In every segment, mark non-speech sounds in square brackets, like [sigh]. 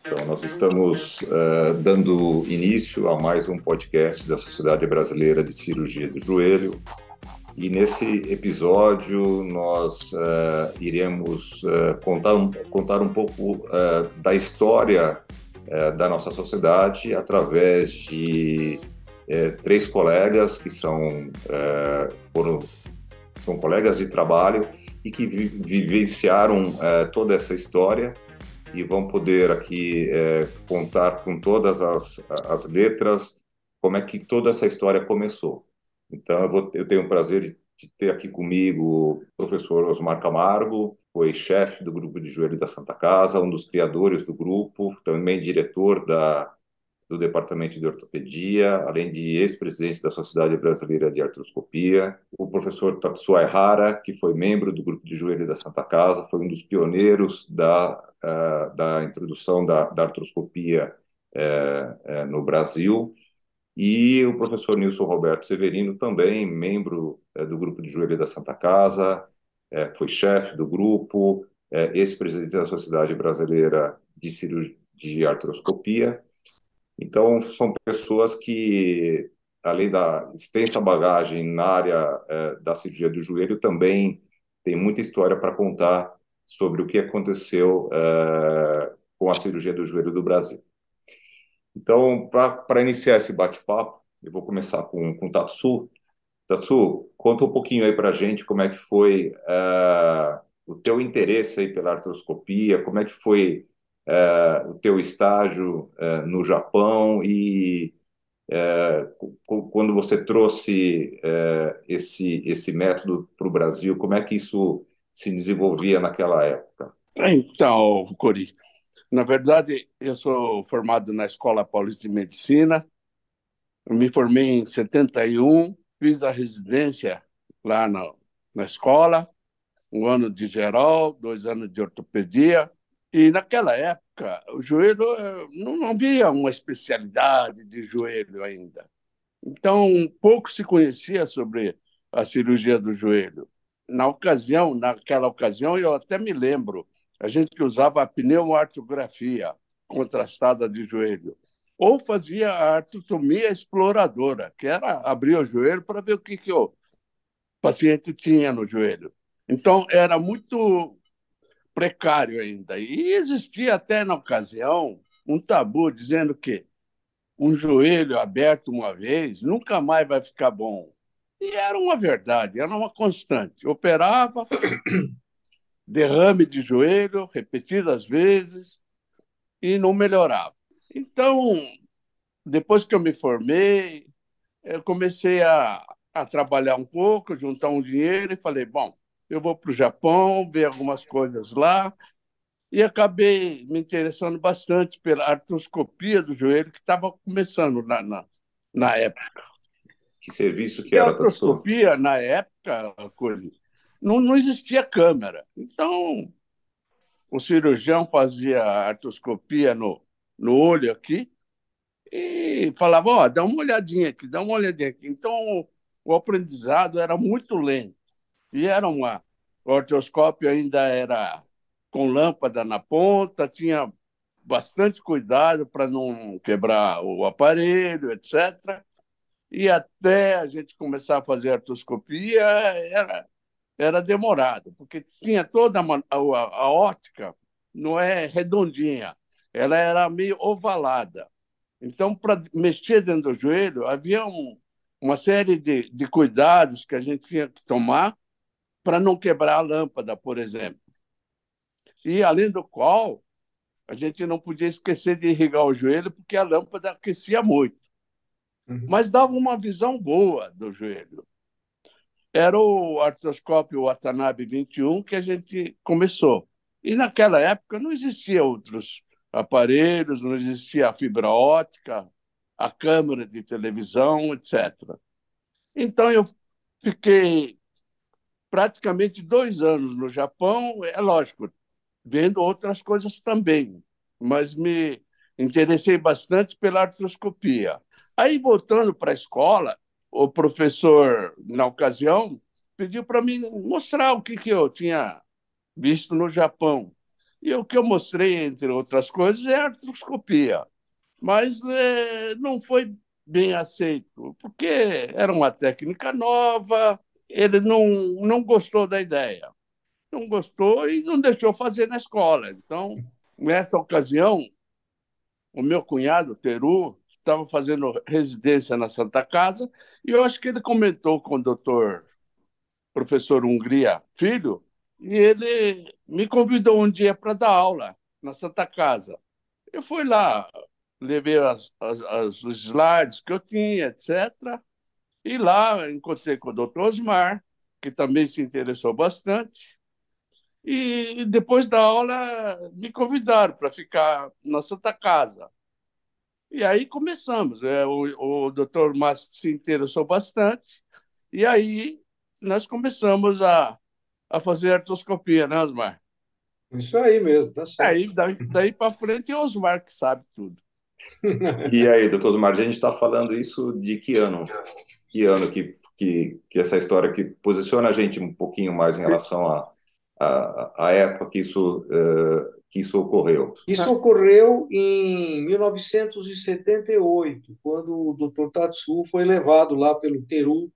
Então, nós estamos uh, dando início a mais um podcast da Sociedade Brasileira de Cirurgia do Joelho. E nesse episódio nós uh, iremos uh, contar, um, contar um pouco da história da nossa sociedade através de três colegas que são, foram, são colegas de trabalho e que vi vivenciaram toda essa história e vão poder aqui é, contar com todas as, as letras como é que toda essa história começou. Então, eu, vou, eu tenho o prazer de, de, ter aqui comigo o professor Osmar Camargo, foi chefe do grupo de joelho da Santa Casa, um dos criadores do grupo, também diretor da, do Departamento de Ortopedia, além de ex-presidente da Sociedade Brasileira de Artroscopia, o professor Tatsuai Hara, que foi membro do grupo de joelho da Santa Casa, foi um dos pioneiros da uh, da introdução da, da artroscopia uh, no Brasil, e o professor Nilson Roberto Severino, também membro do grupo de joelho da Santa Casa, foi chefe do grupo, ex-presidente da Sociedade Brasileira de Cirurgia de Artroscopia. Então, são pessoas que, além da extensa bagagem na área da cirurgia do joelho, também tem muita história para contar sobre o que aconteceu uh, com a cirurgia do joelho do Brasil. Então, para iniciar esse bate-papo, eu vou começar com, com o Tatsu. Tatsu, conta um pouquinho aí para a gente como é que foi uh, o teu interesse aí pela artroscopia, como é que foi uh, o teu estágio no Japão e quando você trouxe esse, esse método para o Brasil, como é que isso se desenvolvia naquela época? Então, Cori, na verdade, eu sou formado na Escola Paulista de Medicina, me formei em 71, fiz a residência lá na, na escola, um ano de geral, dois anos de ortopedia, e naquela época o joelho eh, não havia uma especialidade de joelho ainda. Então, pouco se conhecia sobre a cirurgia do joelho na ocasião, naquela ocasião, eu até me lembro, a gente usava a pneumoartrografia contrastada de joelho, ou fazia a artrotomia exploradora, que era abrir o joelho para ver o que, que o paciente tinha no joelho. Então, era muito precário ainda. E existia até na ocasião um tabu dizendo que um joelho aberto uma vez nunca mais vai ficar bom. E era uma verdade, era uma constante. Operava, [coughs] derrame de joelho repetidas vezes e não melhorava. Então, depois que eu me formei, eu comecei a, a trabalhar um pouco, juntar um dinheiro e falei: bom, eu vou para o Japão, ver algumas coisas lá. E acabei me interessando bastante pela artroscopia do joelho, que estava começando na, na, na época. Que serviço que era, A artroscopia, na época, não, não existia câmera. Então, o cirurgião fazia artroscopia no, no olho aqui e falava, ó, oh, dá uma olhadinha aqui, dá uma olhadinha aqui. Então, o aprendizado era muito lento. E era uma... O artroscópio ainda era com lâmpada na ponta, tinha bastante cuidado para não quebrar o aparelho, etc e até a gente começar a fazer artroscopia era, era demorado, porque tinha toda a, a, a ótica, não é redondinha, ela era meio ovalada. Então, para mexer dentro do joelho, havia um, uma série de, de cuidados que a gente tinha que tomar para não quebrar a lâmpada, por exemplo. E, além do qual, a gente não podia esquecer de irrigar o joelho, porque a lâmpada aquecia muito uhum. mas dava uma visão boa do joelho. Era o artroscópio Watanabe 21 que a gente começou. E naquela época não existia outros aparelhos, não existia a fibra ótica, a câmera de televisão, etc. Então eu fiquei praticamente dois anos no Japão, é lógico, vendo outras coisas também, mas me interessei bastante pela artroscopia. Aí, voltando para a escola, o professor, na ocasião, pediu para mim mostrar o que, que eu tinha visto no Japão. E o que eu mostrei, entre outras coisas, é a artroscopia. Mas é, não foi bem aceito, porque era uma técnica nova, ele não, não gostou da ideia. Não gostou e não deixou fazer na escola. Então, nessa ocasião, o meu cunhado, Teru, estava fazendo residência na Santa Casa e eu acho que ele comentou com o doutor professor Hungria Filho e ele me convidou um dia para dar aula na Santa Casa. Eu fui lá, levei as, as, as, os slides que eu tinha, etc. E lá encontrei com o doutor Osmar, que também se interessou bastante. E depois da aula me convidaram para ficar na Santa Casa. E aí começamos. É, o, o doutor Márcio se interessou bastante. E aí nós começamos a a fazer artroscopia, né, Osmar? Isso aí mesmo, tá certo. Aí, daí, daí para frente é o Osmar que sabe tudo. E aí, doutor Osmar, a gente está falando isso de que ano? Que ano que, que, que essa história que posiciona a gente um pouquinho mais em relação à a, a, a, época que isso, uh, que isso ocorreu? Isso ocorreu em 1978, quando o Dr. Tatsu foi levado lá pelo Teru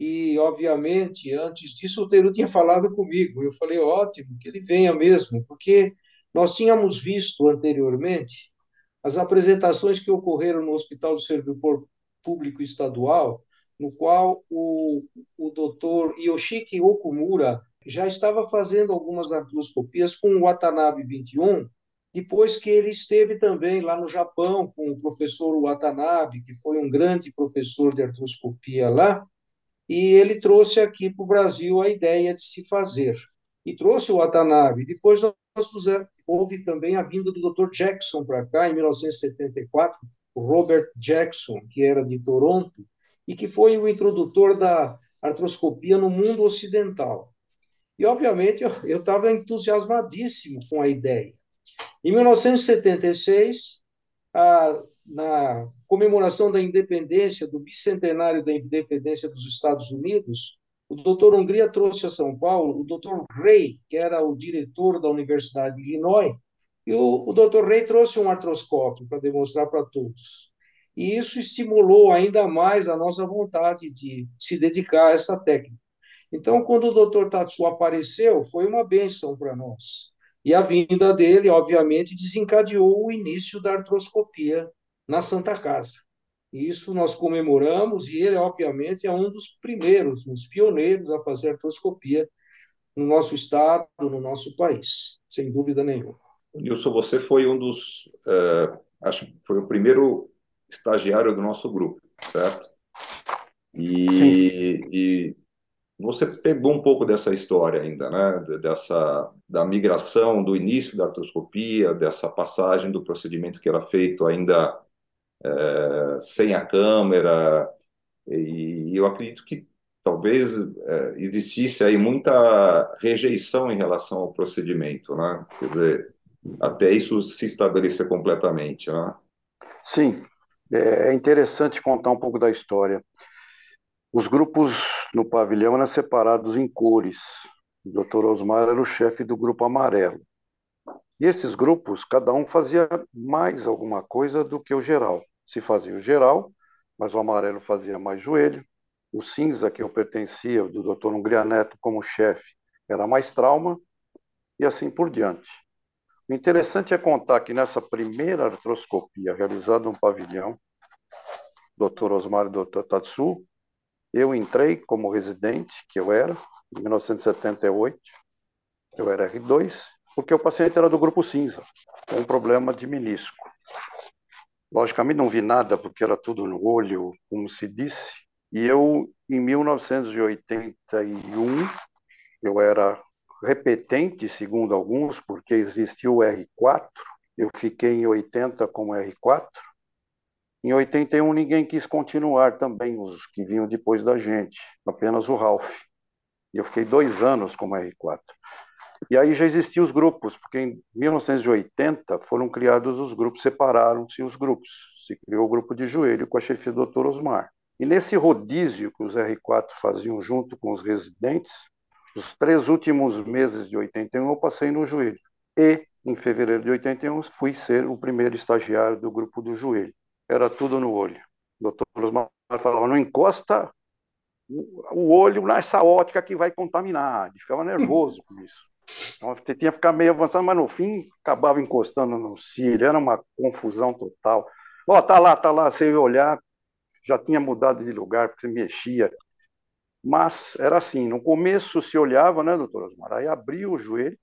e, obviamente, antes disso, o Teru tinha falado comigo. Eu falei, ótimo, que ele venha mesmo, porque nós tínhamos visto anteriormente as apresentações que ocorreram no Hospital do Servidor Público Estadual, no qual o, o doutor Yoshiki Okumura já estava fazendo algumas artroscopias com o Watanabe 21, depois que ele esteve também lá no Japão com o professor Watanabe, que foi um grande professor de artroscopia lá, e ele trouxe aqui para o Brasil a ideia de se fazer. E trouxe o Watanabe. Depois houve também a vinda do Dr. Jackson para cá, em 1974, o Robert Jackson, que era de Toronto, e que foi o introdutor da artroscopia no mundo ocidental. E, obviamente, eu estava entusiasmadíssimo com a ideia. Em 1976, a, na comemoração da independência, do bicentenário da independência dos Estados Unidos, o doutor Hungria trouxe a São Paulo o doutor Rey, que era o diretor da Universidade de Illinois, e o, o doutor Rey trouxe um artroscópio para demonstrar para todos. E isso estimulou ainda mais a nossa vontade de se dedicar a essa técnica. Então, quando o doutor Tatsu apareceu, foi uma benção para nós. E a vinda dele, obviamente, desencadeou o início da artroscopia na Santa Casa. Isso nós comemoramos e ele, obviamente, é um dos primeiros, um dos pioneiros a fazer artroscopia no nosso estado, no nosso país, sem dúvida nenhuma. Nilson, você foi um dos, uh, acho que foi o primeiro estagiário do nosso grupo, certo? E, e, você pegou um pouco dessa história ainda, né? Dessa da migração, do início da artroscopia, dessa passagem do procedimento que era feito ainda é, sem a câmera, e eu acredito que talvez é, existisse aí muita rejeição em relação ao procedimento, né? Quer dizer, até isso se estabelecer completamente, né? Sim, é, é interessante contar um pouco da história. Os grupos no pavilhão eram separados em cores. O Dr. Osmar era o chefe do grupo amarelo. E esses grupos, cada um fazia mais alguma coisa do que o geral se fazia o geral, mas o amarelo fazia mais joelho. O cinza, que eu pertencia, do Dr. Hungria Neto como chefe, era mais trauma, e assim por diante. O interessante é contar que nessa primeira artroscopia realizada no pavilhão, Dr. Osmar e Dr. Tatsu, eu entrei como residente, que eu era, em 1978, eu era R2, porque o paciente era do grupo cinza, com um problema de menisco. Logicamente não vi nada, porque era tudo no olho, como se disse. E eu, em 1981, eu era repetente, segundo alguns, porque existia o R4. Eu fiquei em 80 como R4. Em 81 ninguém quis continuar também, os que vinham depois da gente, apenas o Ralph. E eu fiquei dois anos como R4. E aí já existiam os grupos, porque em 1980 foram criados os grupos, separaram-se os grupos. Se criou o grupo de joelho com a chefia do Dr. Osmar. E nesse rodízio que os R4 faziam junto com os residentes, Os três últimos meses de 81 eu passei no joelho. E, em fevereiro de 81, fui ser o primeiro estagiário do grupo do joelho. Era tudo no olho. O doutor Osmar falava, não encosta o olho nessa ótica que vai contaminar. Ele ficava nervoso com isso. Então, tinha que ficar meio avançado, mas no fim acabava encostando no cílio, era uma confusão total. Ó, oh, tá lá, tá lá, você ia olhar, já tinha mudado de lugar, porque mexia. Mas era assim, no começo se olhava, né, doutor Osmar? Aí abria o joelho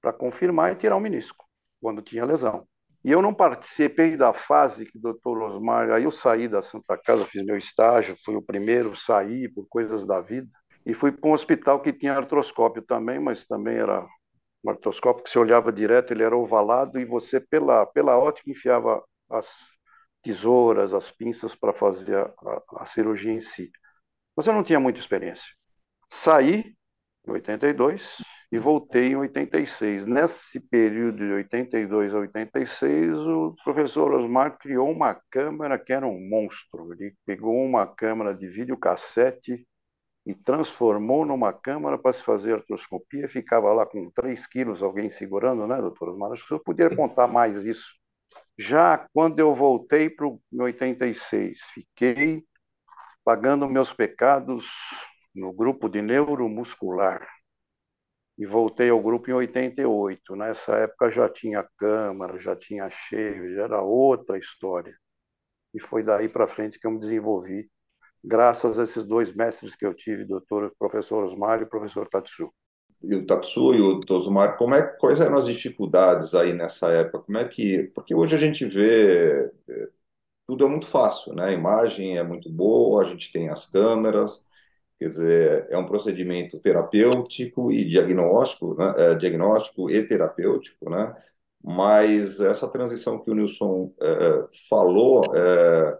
para confirmar e tirar o menisco, quando tinha lesão. E eu não participei da fase que o doutor Osmar. Aí eu saí da Santa Casa, fiz meu estágio, fui o primeiro, saí por coisas da vida. E fui para um hospital que tinha artroscópio também, mas também era um artroscópio que você olhava direto, ele era ovalado e você, pela, pela ótica, enfiava as tesouras, as pinças para fazer a, a, a cirurgia em si. Mas eu não tinha muita experiência. Saí em 82 e voltei em 86. Nesse período de 82 a 86, o professor Osmar criou uma câmera que era um monstro. Ele pegou uma câmera de videocassete e transformou numa câmara para se fazer artroscopia. Ficava lá com 3 quilos alguém segurando, né, doutor Osmar? Acho que eu poderia contar mais isso. Já quando eu voltei para o 86, fiquei pagando meus pecados no grupo de neuromuscular e voltei ao grupo em 88. Nessa época já tinha Câmara, já tinha Cheio, já era outra história. E foi daí para frente que eu me desenvolvi, graças a esses dois mestres que eu tive, doutor, professor Osmar e professor Tatsu. E o Tatsu e o Tosmar, como é, quais eram as dificuldades aí nessa época? Como é que, porque hoje a gente vê é, tudo é muito fácil, né? A imagem é muito boa, a gente tem as câmeras, Quer dizer, é um procedimento terapêutico e diagnóstico, né? é, diagnóstico e terapêutico, né? Mas essa transição que o Nilson é, falou, é,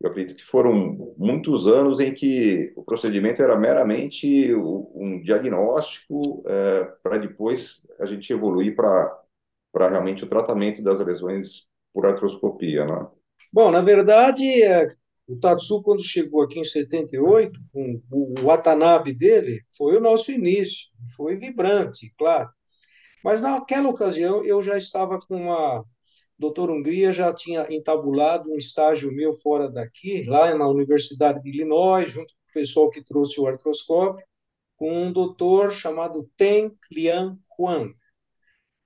eu acredito que foram muitos anos em que o procedimento era meramente um diagnóstico é, para depois a gente evoluir para realmente o tratamento das lesões por artroscopia, né? Bom, na verdade, é, o Tatsu, quando chegou aqui em 78, com o Watanabe dele, foi o nosso início. Foi vibrante, claro. Mas naquela ocasião eu já estava com uma. Doutor Hungria já tinha entabulado um estágio meu fora daqui, lá na Universidade de Illinois, junto com o pessoal que trouxe o artroscópio, com um doutor chamado Teng Lian Huang,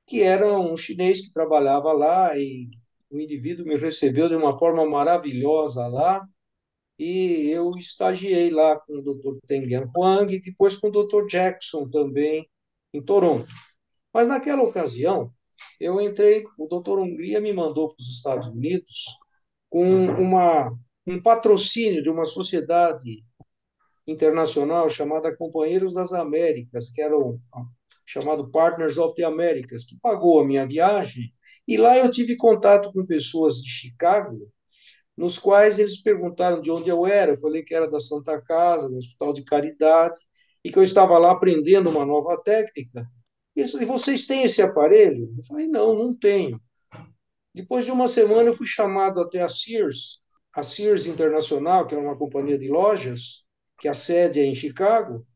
que era um chinês que trabalhava lá e o indivíduo me recebeu de uma forma maravilhosa lá e eu estagiei lá com o Dr. Tengan Huang e depois com o Dr. Jackson também em Toronto. Mas naquela ocasião, eu entrei, o Dr. Hungria me mandou para os Estados Unidos com uma, um patrocínio de uma sociedade internacional chamada Companheiros das Américas, que era o chamado Partners of the Americas, que pagou a minha viagem. E lá eu tive contato com pessoas de Chicago nos quais eles perguntaram de onde eu era. Eu falei que era da Santa Casa, no Hospital de Caridade, e que eu estava lá aprendendo uma nova técnica. Isso, e vocês têm esse aparelho? Eu falei, não, não tenho. Depois de uma semana, eu fui chamado até a Sears, a Sears Internacional, que é uma companhia de lojas, que a sede é em Chicago,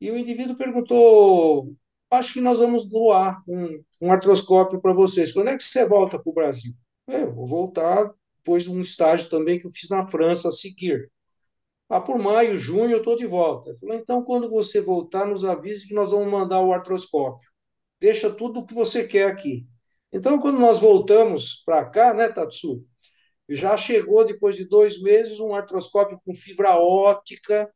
e o indivíduo perguntou: Acho que nós vamos doar um, um artroscópio para vocês. Quando é que você volta para o Brasil? Eu vou voltar depois de um estágio também que eu fiz na França a seguir. Ah, por maio, junho eu estou de volta. Ele falou, então quando você voltar, nos avise que nós vamos mandar o artroscópio. Deixa tudo o que você quer aqui. Então, quando nós voltamos para cá, né, Tatsu? Já chegou, depois de dois meses, um artroscópio com fibra ótica,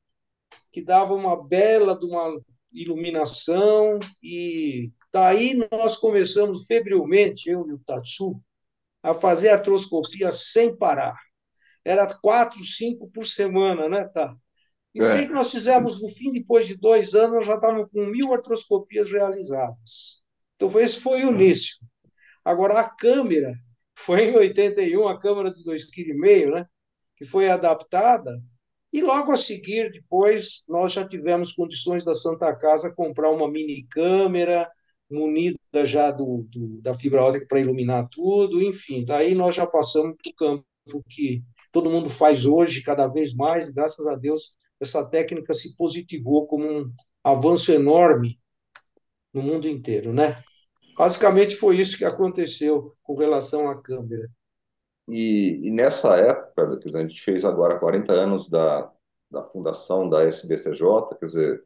que dava uma bela de uma iluminação, e daí nós começamos febrilmente, eu e o Tatsu, a fazer artroscopia sem parar. Era quatro, cinco por semana, né, tá? E é. sei que nós fizemos, no fim, depois de dois anos, nós já estávamos com mil artroscopias realizadas. Então, esse foi o início. Agora, a câmera, foi em 81, a câmera de 2,5 kg, né? Que foi adaptada. E logo a seguir, depois, nós já tivemos condições da Santa Casa comprar uma mini câmera, munida já do, do da fibra ótica para iluminar tudo, enfim. Daí nós já passamos para o campo que todo mundo faz hoje, cada vez mais, e graças a Deus essa técnica se positivou como um avanço enorme no mundo inteiro, né? Basicamente foi isso que aconteceu com relação à câmera. E, e nessa época, que a gente fez agora 40 anos da, da fundação da SBCJ, quer dizer,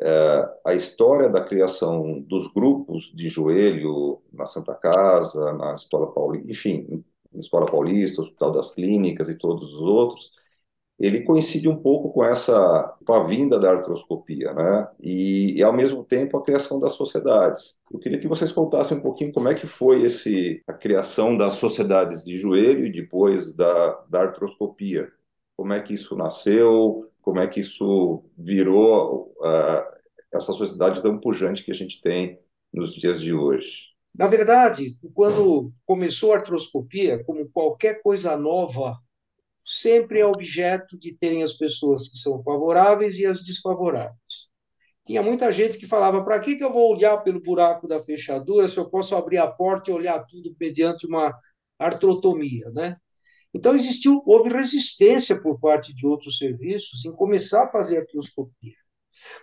é, a história da criação dos grupos de joelho na Santa Casa, na Escola Paulista, enfim, Escola Paulista, Hospital das Clínicas e todos os outros, ele coincide um pouco com essa com a vinda da artroscopia, né? E, e, ao mesmo tempo a criação das sociedades. Eu queria que vocês contassem um pouquinho como é que foi esse a criação das sociedades de joelho e depois da, da artroscopia. Como é que isso nasceu? Como é que isso virou uh, essa sociedade tão pujante que a gente tem nos dias de hoje? Na verdade, quando começou a artroscopia, como qualquer coisa nova sempre é objeto de terem as pessoas que são favoráveis e as desfavoráveis. Tinha muita gente que falava: para que, que eu vou olhar pelo buraco da fechadura se eu posso abrir a porta e olhar tudo mediante uma artrotomia? Né? Então, existiu, houve resistência por parte de outros serviços em começar a fazer artroscopia.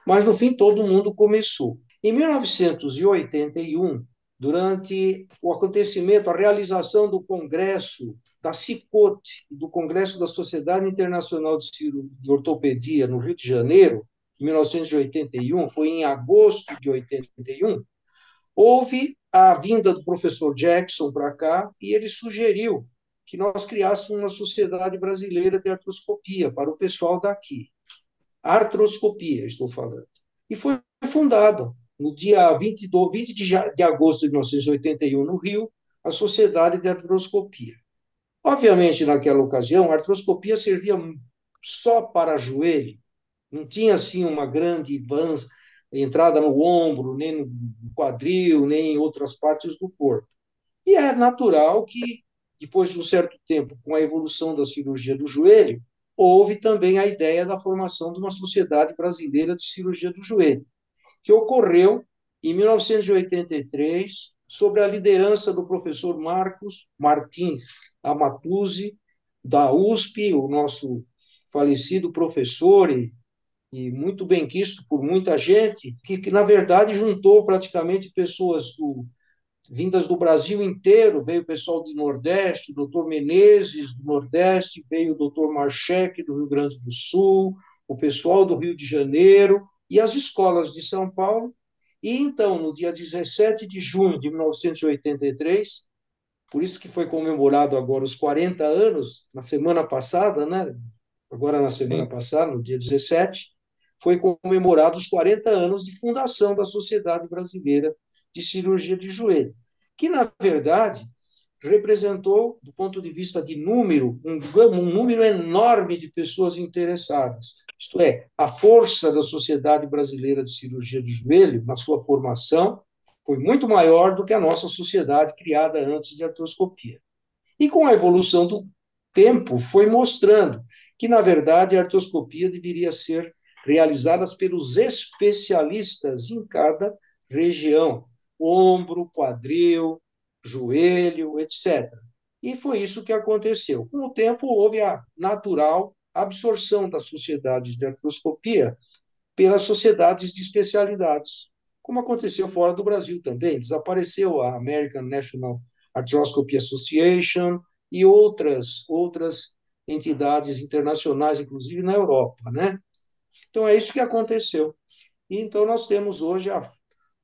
Mas, no fim, todo mundo começou. Em 1981, durante o acontecimento, a realização do Congresso da CICOT, do Congresso da Sociedade Internacional de, Ciro, de Ortopedia, no Rio de Janeiro, em 1981, foi em agosto de 81, houve a vinda do professor Jackson para cá e ele sugeriu que nós criássemos uma sociedade brasileira de artroscopia para o pessoal daqui. Artroscopia, estou falando. E foi fundada no dia 20, 20 de, de agosto de 1981, no Rio, a Sociedade de Artroscopia. Obviamente, naquela ocasião, a artroscopia servia só para joelho, não tinha assim uma grande vans, entrada no ombro, nem no quadril, nem em outras partes do corpo. E é natural que, depois de um certo tempo, com a evolução da cirurgia do joelho, houve também a ideia da formação de uma sociedade brasileira de cirurgia do joelho, que ocorreu em 1983, sob a liderança do professor Marcos Martins, Amatuzzi, da USP, o nosso falecido professor e, e muito bem quisto por muita gente, que, que, na verdade juntou praticamente pessoas do, vindas do Brasil inteiro, veio o pessoal do Nordeste, o doutor Menezes do Nordeste, veio o doutor Marchek do Rio Grande do Sul, o pessoal do Rio de Janeiro e as escolas de São Paulo. E então, no dia 17 de junho de 1983, por isso que foi comemorado agora os 40 anos, na semana passada, né? agora na semana Sim. passada, no dia 17, foi comemorado os 40 anos de fundação da Sociedade Brasileira de Cirurgia de Joelho, que, na verdade, representou, do ponto de vista de número, um, um número enorme de pessoas interessadas. Isto é, a força da Sociedade Brasileira de Cirurgia de Joelho, na sua formação, foi muito maior do que a nossa sociedade criada antes de artroscopia. E com a evolução do tempo, foi mostrando que, na verdade, a artroscopia deveria ser realizada pelos especialistas em cada região, ombro, quadril, joelho, etc. E foi isso que aconteceu. Com o tempo, houve a natural absorção das sociedades de artroscopia pelas sociedades de especialidades como aconteceu fora do Brasil também. Desapareceu a American National Arthroscopy Association e outras outras entidades internacionais, inclusive na Europa, né? Então é isso que aconteceu. E então nós temos hoje a,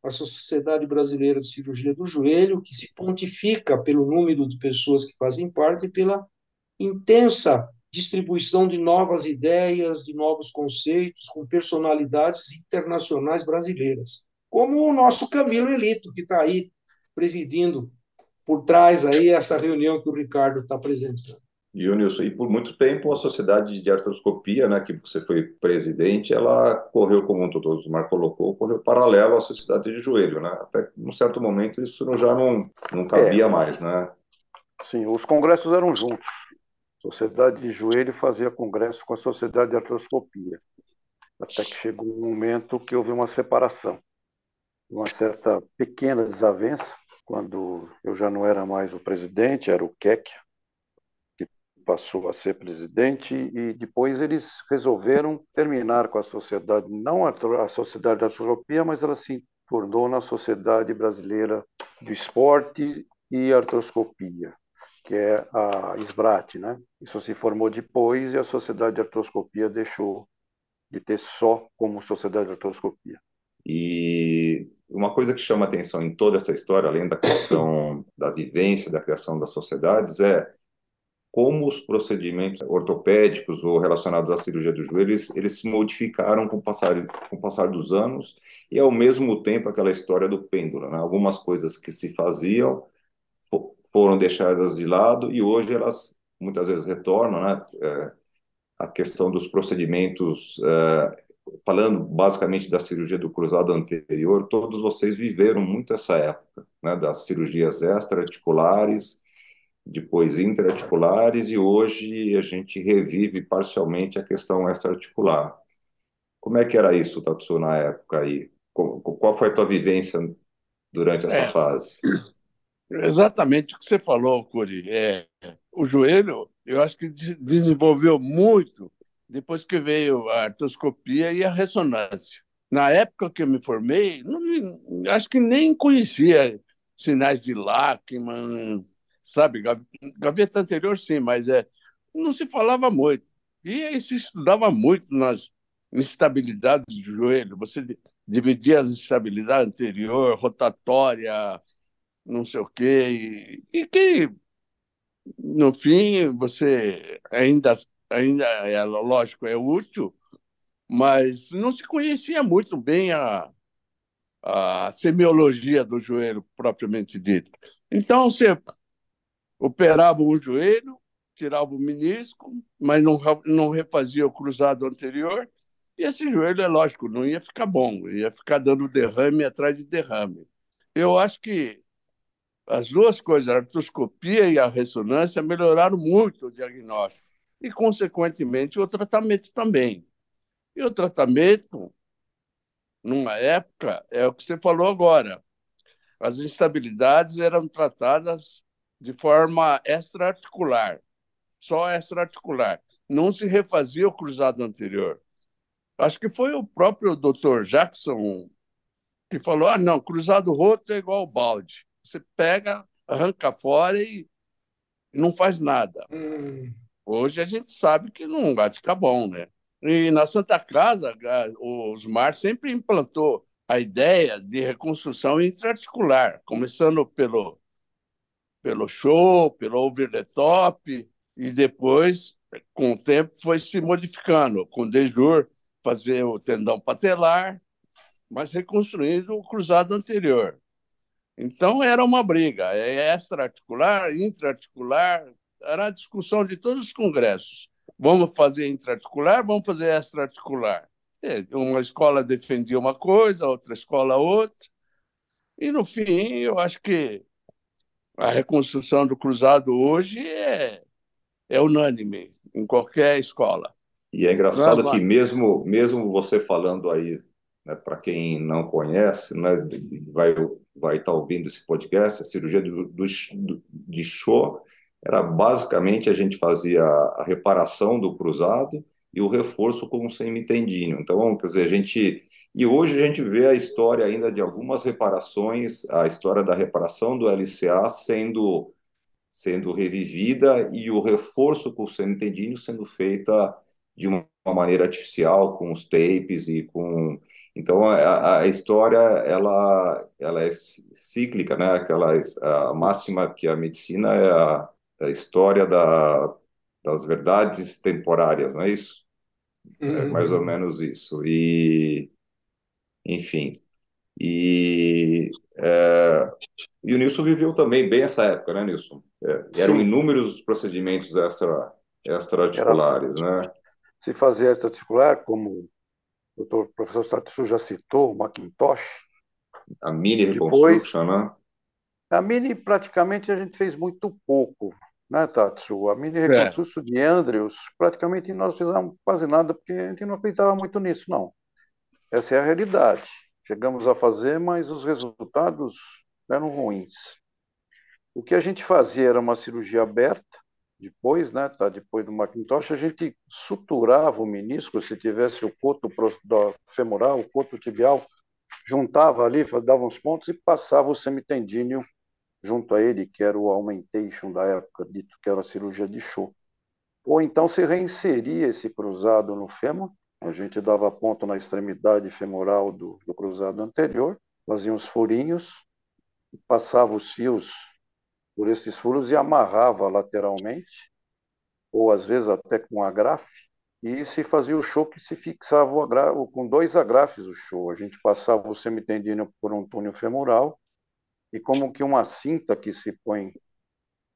a Sociedade Brasileira de Cirurgia do Joelho, que se pontifica pelo número de pessoas que fazem parte e pela intensa distribuição de novas ideias, de novos conceitos, com personalidades internacionais brasileiras como o nosso Camilo Elito, que está aí presidindo por trás aí essa reunião que o Ricardo está apresentando. E, Nilson, e por muito tempo a Sociedade de Artroscopia, né, que você foi presidente, ela correu, como o doutor Mar colocou, correu paralelo à Sociedade de Joelho, né? Até num certo momento isso já não, não cabia é. mais, né? Sim, os congressos eram juntos. Sociedade de Joelho fazia congresso com a Sociedade de Artroscopia. Até que chegou um momento que houve uma separação uma certa pequena desavença, quando eu já não era mais o presidente, era o Keck, passou a ser presidente e depois eles resolveram terminar com a sociedade, não a, sociedade da artroscopia, mas ela se tornou na Sociedade Brasileira do Esporte e Artroscopia, que é a SBRAT, né? Isso se formou depois e a Sociedade de Artroscopia deixou de ter só como Sociedade de Artroscopia. E uma coisa que chama atenção em toda essa história, além da questão da vivência, da criação das sociedades, é como os procedimentos ortopédicos ou relacionados à cirurgia do joelho, eles, eles se modificaram com o, passar, com o passar dos anos e, ao mesmo tempo, aquela história do pêndulo. Né? Algumas coisas que se faziam foram deixadas de lado e hoje elas muitas vezes retornam. Né? É, a questão dos procedimentos, é, falando basicamente da cirurgia do cruzado anterior, todos vocês viveram muito essa época, né? das cirurgias extraarticulares, depois interarticulares e hoje a gente revive parcialmente a questão extraarticular. Como é que era isso, Tatsu, na época aí? Qual foi a tua vivência durante essa é, fase? Exatamente o que você falou, Curi. É, o joelho, eu acho que desenvolveu muito depois que veio a artroscopia e a ressonância. Na época que eu me formei, não, acho que nem conhecia sinais de Lachman, sabe? Gaveta anterior, sim, mas é, não se falava muito. E aí se estudava muito nas instabilidades do joelho. Você dividia as instabilidades anterior, rotatória, não sei o quê, e, e que, no fim, você ainda, ainda é lógico, é útil, mas não se conhecia muito bem a, a semiologia do joelho propriamente dita. Então, você operava o joelho, tirava o menisco, mas não, não refazia o cruzado anterior, e esse joelho, é lógico, não ia ficar bom, ia ficar dando derrame atrás de derrame. Eu acho que as duas coisas, a artroscopia e a ressonância, melhoraram muito o diagnóstico e, consequentemente, o tratamento também. E o tratamento, numa época, é o que você falou agora. As instabilidades eram tratadas de forma extraarticular, só extraarticular. Não se refazia o cruzado anterior. Acho que foi o próprio Dr. Jackson que falou: ah, não, cruzado roto é igual balde. Você pega, arranca fora e não faz nada. Hum. Hoje a gente sabe que não vai ficar bom, né? E na Santa Casa, o Osmar sempre implantou a ideia de reconstrução intraarticular, começando pelo pelo show, pelo over the top, e depois, com o tempo, foi se modificando, com Dejur fazer o tendão patelar, mas reconstruindo o cruzado anterior. Então era uma briga, é extra-articular, intra-articular, era a discussão de todos os congressos. Vamos fazer intra-articular, vamos fazer extra-articular. É, uma escola defendia uma coisa, outra escola outra. E no fim, eu acho que a reconstrução do cruzado hoje é, é unânime em qualquer escola. E é engraçado que mesmo mesmo você falando aí, né, para quem não conhece, né, vai vai estar tá ouvindo esse podcast, a cirurgia do, do, de Shaw era basicamente a gente fazia a reparação do cruzado e o reforço com o semitendíneo. Então, quer dizer, a gente e hoje a gente vê a história ainda de algumas reparações, a história da reparação do LCA sendo, sendo revivida e o reforço com o semitendíneo sendo feita de uma maneira artificial, com os tapes e com... Então, a, a história, ela, ela é cíclica, né? Aquela, a máxima que a medicina é a, a história da, das verdades temporárias, não é isso? É uhum. É mais ou menos isso. E enfim. E, é, e o Nilson viveu também bem essa época, né, Nilson? É, eram Sim. inúmeros os procedimentos extra, extra-articulares, Era, né? Se fazia extra-articular, como o doutor professor Statussu já citou, o Macintosh. A mini reconstruction, né? A mini, praticamente, a gente fez muito pouco, né, Tatsu? A mini reconstrução é. de Andrews, praticamente nós fizemos quase nada, porque a gente não acreditava muito nisso, não. Essa é a realidade. Chegamos a fazer, mas os resultados eram ruins. O que a gente fazia era uma cirurgia aberta, depois, né, tá depois do Macintosh, a gente suturava o menisco, se tivesse o coto femoral, o coto tibial, juntava ali, dava uns pontos e passava o semitendíneo junto a ele, que era o augmentation da época, dito que era a cirurgia de show. Ou então se reinseria esse cruzado no fêmur, a gente dava ponto na extremidade femoral do, do cruzado anterior, fazia uns furinhos, passava os fios por esses furos e amarrava lateralmente, ou às vezes até com agrafe, e se fazia o show que se fixava o com dois agrafes o show. A gente passava o semitendíneo por um túnel femoral e como que uma cinta que se põe,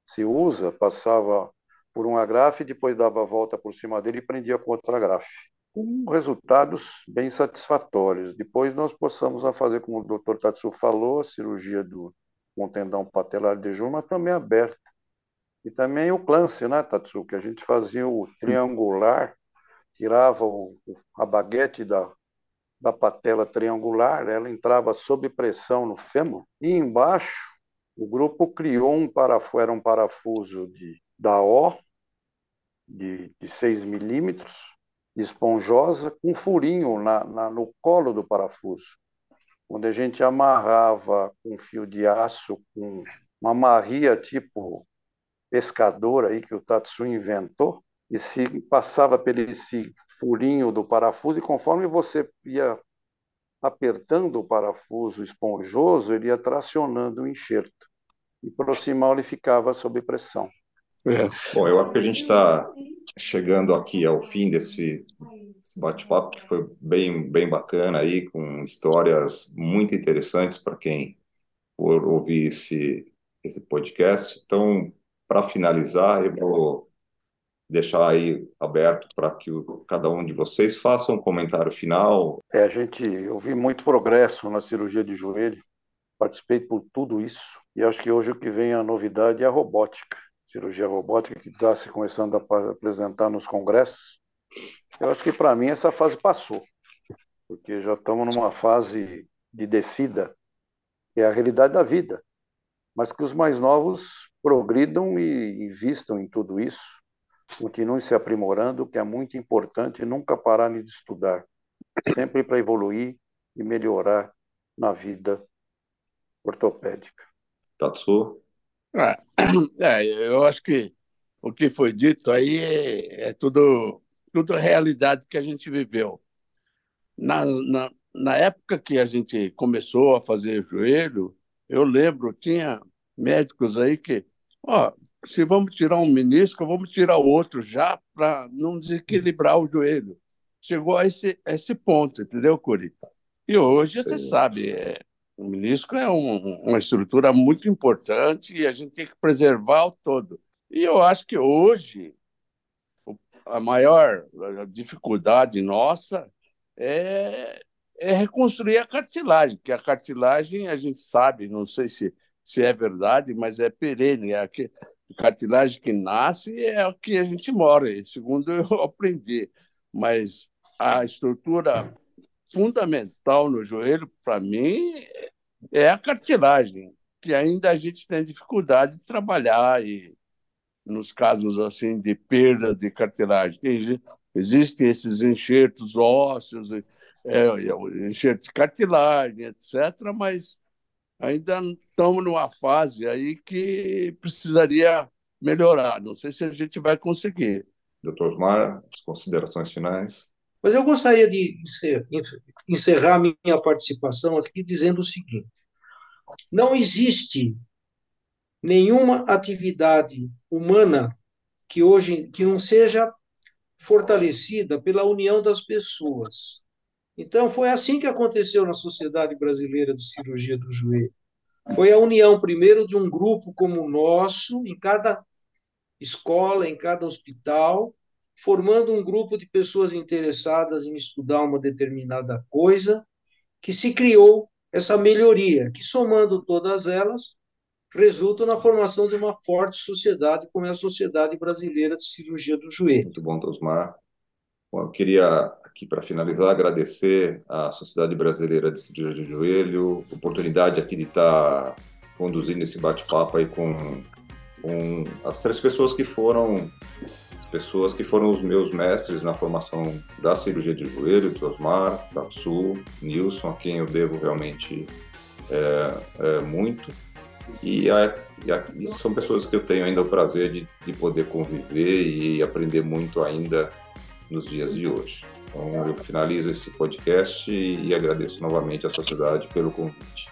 se usa, passava por um agrafe, depois dava a volta por cima dele e prendia com outro agrafe. Com resultados bem satisfatórios. Depois nós possamos fazer, como o Dr. Tatsu falou, a cirurgia do com tendão patelar de jejum, mas também aberta. E também o clance, né, Tatsu? Que a gente fazia o triangular, tirava o, a baguete da, da patela triangular, ela entrava sob pressão no fêmur, e embaixo o grupo criou um parafuso, era um parafuso de, da O, de, de 6 milímetros, esponjosa, com furinho na, na, no colo do parafuso onde a gente amarrava com fio de aço, com uma marria tipo pescador aí que o Tatsu inventou, e se passava pelo esse furinho do parafuso, e conforme você ia apertando o parafuso esponjoso, ele ia tracionando o enxerto. E proximal ele ficava sob pressão. É. Bom, eu acho que a gente está chegando aqui ao fim desse esse bate-papo que foi bem, bem bacana aí, com histórias muito interessantes para quem for ouvir esse, esse podcast. Então, para finalizar, eu vou deixar aí aberto para que o, cada um de vocês faça um comentário final. É, a gente, eu vi muito progresso na cirurgia de joelho, participei por tudo isso, e acho que hoje o que vem a novidade é a robótica, cirurgia robótica que está se começando a apresentar nos congressos, eu acho que para mim essa fase passou, porque já estamos numa fase de descida, que é a realidade da vida, mas que os mais novos progridam e invistam em tudo isso, continuem se aprimorando, que é muito importante nunca parar de estudar, sempre para evoluir e melhorar na vida ortopédica. Tatsu? É, é, eu acho que o que foi dito aí é, é tudo tudo realidade que a gente viveu. Na, na, na época que a gente começou a fazer joelho, eu lembro, tinha médicos aí que, ó, se vamos tirar um menisco, vamos tirar outro já para não desequilibrar o joelho. Chegou a esse, a esse ponto, entendeu, Curi? E hoje, você sabe, é, o menisco é um, uma estrutura muito importante e a gente tem que preservar o todo. E eu acho que hoje a maior dificuldade nossa é, é reconstruir a cartilagem, que a cartilagem a gente sabe, não sei se, se é verdade, mas é perene, é a, que, a cartilagem que nasce é a que a gente mora, segundo [laughs] eu aprendi. Mas a estrutura fundamental no joelho, para mim, é a cartilagem, que ainda a gente tem dificuldade de trabalhar e nos casos assim de perda de cartilagem. Tem, existem esses enxertos ósseos, é, é enxerto de cartilagem, etc., mas ainda estamos numa fase aí que precisaria melhorar. Não sei se a gente vai conseguir. Doutor Mar, as considerações finais. Mas eu gostaria de encerrar minha participação aqui dizendo o seguinte: não existe nenhuma atividade humana que hoje que não seja fortalecida pela união das pessoas. Então foi assim que aconteceu na Sociedade Brasileira de Cirurgia do Joelho. Foi a união primeiro de um grupo como o nosso em cada escola, em cada hospital, formando um grupo de pessoas interessadas em estudar uma determinada coisa, que se criou essa melhoria, que somando todas elas resultam na formação de uma forte sociedade, como é a Sociedade Brasileira de Cirurgia do Joelho. Muito bom, Tosmar. Bom, eu queria, aqui para finalizar, agradecer à Sociedade Brasileira de Cirurgia do Joelho, oportunidade aqui de estar conduzindo esse bate-papo aí com com as três pessoas que foram as pessoas que foram os meus mestres na formação da cirurgia de joelho, Tosmar, Tatsu, Nilson, a quem eu devo realmente é, é, muito. E, a, e, a, e, são pessoas que eu tenho ainda o prazer de, de poder conviver e aprender muito ainda nos dias de hoje. Então, eu finalizo esse podcast e agradeço novamente à sociedade pelo convite.